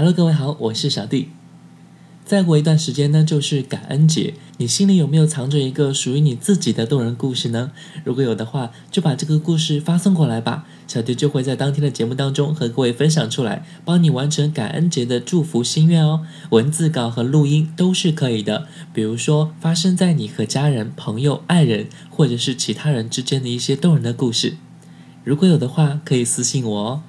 Hello，各位好，我是小弟。再过一段时间呢，就是感恩节，你心里有没有藏着一个属于你自己的动人故事呢？如果有的话，就把这个故事发送过来吧，小弟就会在当天的节目当中和各位分享出来，帮你完成感恩节的祝福心愿哦。文字稿和录音都是可以的，比如说发生在你和家人、朋友、爱人或者是其他人之间的一些动人的故事，如果有的话，可以私信我哦。